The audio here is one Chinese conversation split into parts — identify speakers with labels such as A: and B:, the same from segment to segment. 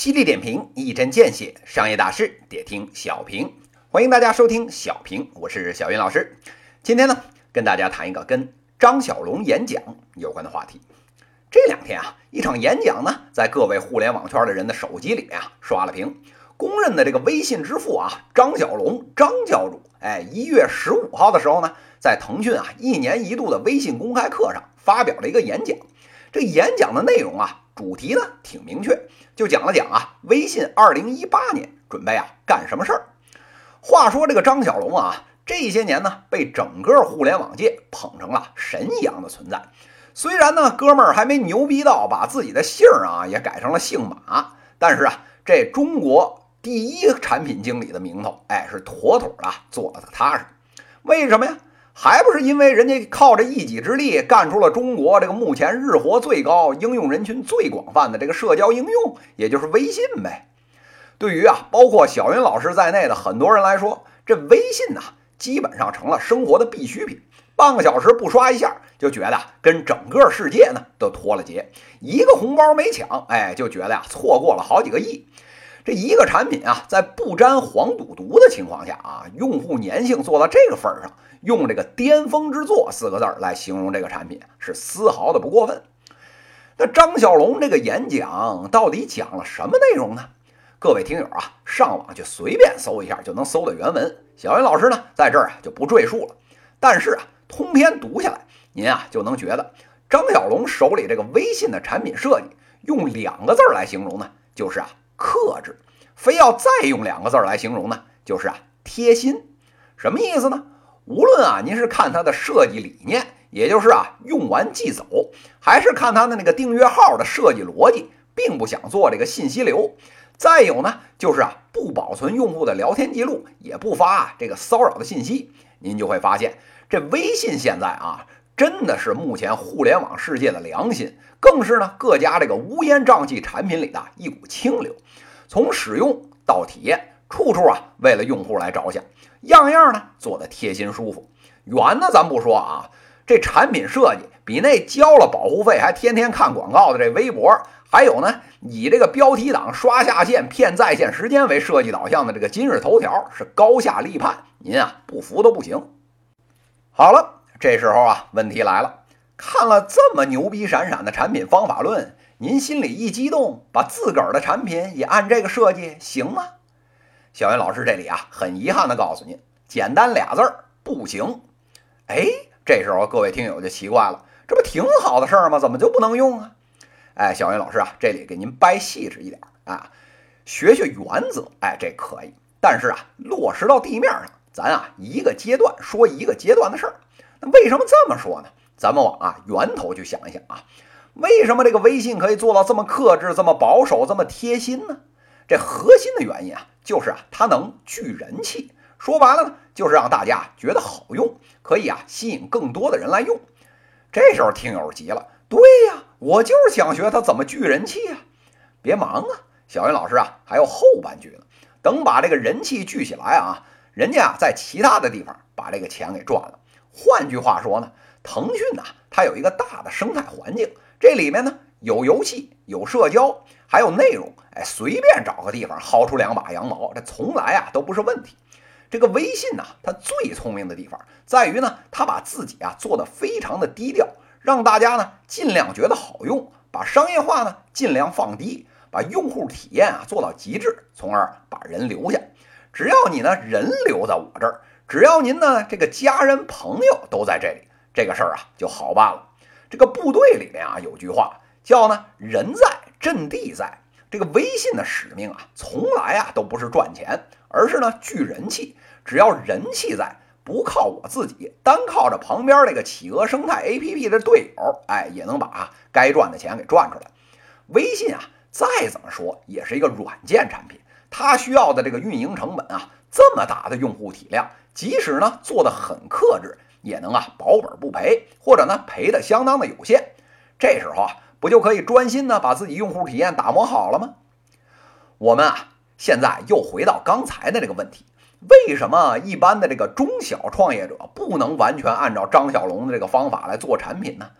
A: 犀利点评，一针见血，商业大事得听小平。欢迎大家收听小平，我是小云老师。今天呢，跟大家谈一个跟张小龙演讲有关的话题。这两天啊，一场演讲呢，在各位互联网圈的人的手机里面啊刷了屏。公认的这个微信之父啊，张小龙张教主，哎，一月十五号的时候呢，在腾讯啊一年一度的微信公开课上发表了一个演讲。这演讲的内容啊，主题呢挺明确，就讲了讲啊，微信二零一八年准备啊干什么事儿。话说这个张小龙啊，这些年呢被整个互联网界捧成了神一样的存在。虽然呢，哥们儿还没牛逼到把自己的姓啊也改成了姓马，但是啊，这中国第一产品经理的名头，哎，是妥妥的做的踏实。为什么呀？还不是因为人家靠着一己之力干出了中国这个目前日活最高、应用人群最广泛的这个社交应用，也就是微信呗。对于啊，包括小云老师在内的很多人来说，这微信呐，基本上成了生活的必需品。半个小时不刷一下，就觉得跟整个世界呢都脱了节。一个红包没抢，哎，就觉得呀错过了好几个亿。这一个产品啊，在不沾黄赌毒的情况下啊，用户粘性做到这个份儿上，用这个“巅峰之作”四个字儿来形容这个产品，是丝毫的不过分。那张小龙这个演讲到底讲了什么内容呢？各位听友啊，上网去随便搜一下就能搜到原文。小云老师呢，在这儿啊就不赘述了。但是啊，通篇读下来，您啊就能觉得张小龙手里这个微信的产品设计，用两个字儿来形容呢，就是啊。克制，非要再用两个字儿来形容呢，就是啊贴心。什么意思呢？无论啊您是看它的设计理念，也就是啊用完即走，还是看它的那个订阅号的设计逻辑，并不想做这个信息流。再有呢，就是啊不保存用户的聊天记录，也不发啊这个骚扰的信息。您就会发现，这微信现在啊真的是目前互联网世界的良心。更是呢，各家这个乌烟瘴气产品里的一股清流，从使用到体验，处处啊为了用户来着想，样样呢做的贴心舒服。远呢咱不说啊，这产品设计比那交了保护费还天天看广告的这微博，还有呢以这个标题党刷下线骗在线时间为设计导向的这个今日头条是高下立判。您啊不服都不行。好了，这时候啊问题来了。看了这么牛逼闪闪的产品方法论，您心里一激动，把自个儿的产品也按这个设计行吗？小云老师这里啊，很遗憾的告诉您，简单俩字儿，不行。哎，这时候各位听友就奇怪了，这不挺好的事儿吗？怎么就不能用啊？哎，小云老师啊，这里给您掰细致一点啊，学学原则，哎，这可以。但是啊，落实到地面上，咱啊一个阶段说一个阶段的事儿。那为什么这么说呢？咱们往啊源头去想一想啊，为什么这个微信可以做到这么克制、这么保守、这么贴心呢？这核心的原因啊，就是啊它能聚人气。说白了呢，就是让大家觉得好用，可以啊吸引更多的人来用。这时候听友急了，对呀，我就是想学它怎么聚人气啊！别忙啊，小云老师啊还有后半句呢。等把这个人气聚起来啊，人家啊在其他的地方把这个钱给赚了。换句话说呢。腾讯呐，它有一个大的生态环境，这里面呢有游戏、有社交，还有内容，哎，随便找个地方薅出两把羊毛，这从来啊都不是问题。这个微信呐，它最聪明的地方在于呢，它把自己啊做的非常的低调，让大家呢尽量觉得好用，把商业化呢尽量放低，把用户体验啊做到极致，从而把人留下。只要你呢人留在我这儿，只要您呢这个家人朋友都在这里。这个事儿啊就好办了。这个部队里面啊有句话叫呢“人在阵地在”。这个微信的使命啊从来啊都不是赚钱，而是呢聚人气。只要人气在，不靠我自己，单靠着旁边这个企鹅生态 APP 的队友，哎，也能把该赚的钱给赚出来。微信啊再怎么说也是一个软件产品，它需要的这个运营成本啊这么大的用户体量，即使呢做的很克制。也能啊保本不赔，或者呢赔的相当的有限。这时候啊，不就可以专心呢把自己用户体验打磨好了吗？我们啊现在又回到刚才的这个问题：为什么一般的这个中小创业者不能完全按照张小龙的这个方法来做产品呢？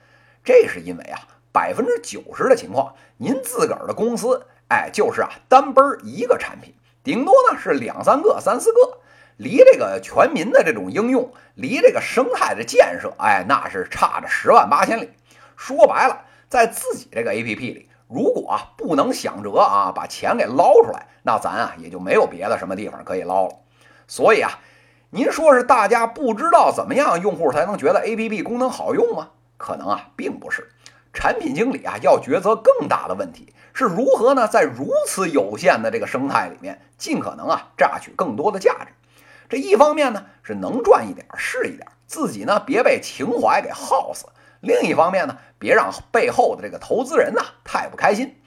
A: 这是因为啊百分之九十的情况，您自个儿的公司哎，就是啊，单奔一个产品，顶多呢是两三个、三四个，离这个全民的这种应用，离这个生态的建设，哎，那是差着十万八千里。说白了，在自己这个 APP 里，如果啊不能想辙啊把钱给捞出来，那咱啊也就没有别的什么地方可以捞了。所以啊，您说是大家不知道怎么样用户才能觉得 APP 功能好用吗？可能啊并不是。产品经理啊，要抉择更大的问题是如何呢？在如此有限的这个生态里面，尽可能啊榨取更多的价值。这一方面呢是能赚一点是一点，自己呢别被情怀给耗死；另一方面呢，别让背后的这个投资人呐太不开心。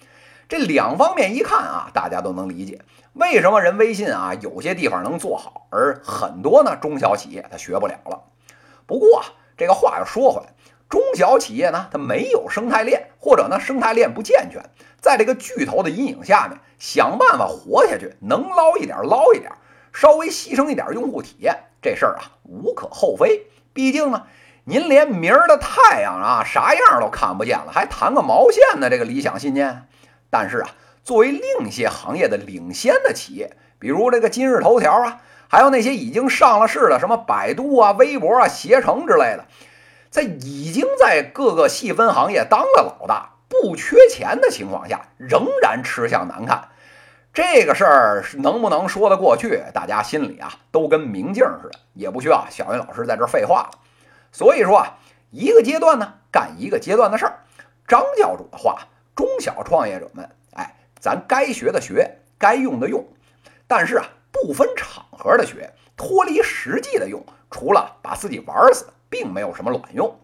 A: 这两方面一看啊，大家都能理解为什么人微信啊有些地方能做好，而很多呢中小企业它学不了了。不过啊，这个话又说回来。中小企业呢，它没有生态链，或者呢生态链不健全，在这个巨头的阴影下面，想办法活下去，能捞一点捞一点，稍微牺牲一点用户体验，这事儿啊无可厚非。毕竟呢，您连明儿的太阳啊啥样都看不见了，还谈个毛线呢？这个理想信念。但是啊，作为另一些行业的领先的企业，比如这个今日头条啊，还有那些已经上了市的什么百度啊、微博啊、携程之类的。在已经在各个细分行业当了老大、不缺钱的情况下，仍然吃相难看，这个事儿能不能说得过去？大家心里啊都跟明镜似的，也不需要小云老师在这废话了。所以说啊，一个阶段呢干一个阶段的事儿。张教主的话，中小创业者们，哎，咱该学的学，该用的用，但是啊，不分场合的学，脱离实际的用，除了把自己玩死。并没有什么卵用，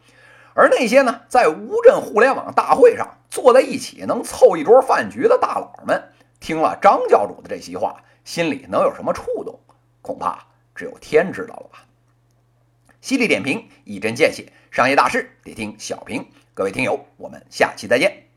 A: 而那些呢，在乌镇互联网大会上坐在一起能凑一桌饭局的大佬们，听了张教主的这席话，心里能有什么触动？恐怕只有天知道了吧。犀利点评，一针见血，商业大事得听小平。各位听友，我们下期再见。